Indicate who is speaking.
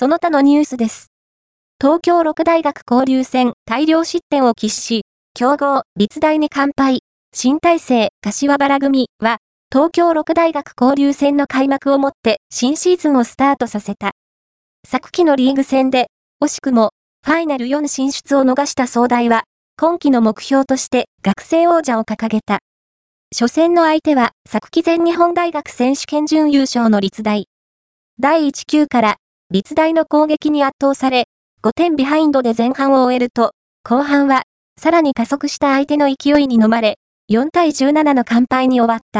Speaker 1: その他のニュースです。東京六大学交流戦大量失点を喫し、強豪、立大に完敗。新体制、柏原組は、東京六大学交流戦の開幕をもって新シーズンをスタートさせた。昨季のリーグ戦で、惜しくも、ファイナル4進出を逃した総大は、今季の目標として学生王者を掲げた。初戦の相手は、昨季全日本大学選手権準優勝の立大。第1級から、立大の攻撃に圧倒され、5点ビハインドで前半を終えると、後半は、さらに加速した相手の勢いに飲まれ、4対17の完敗に終わった。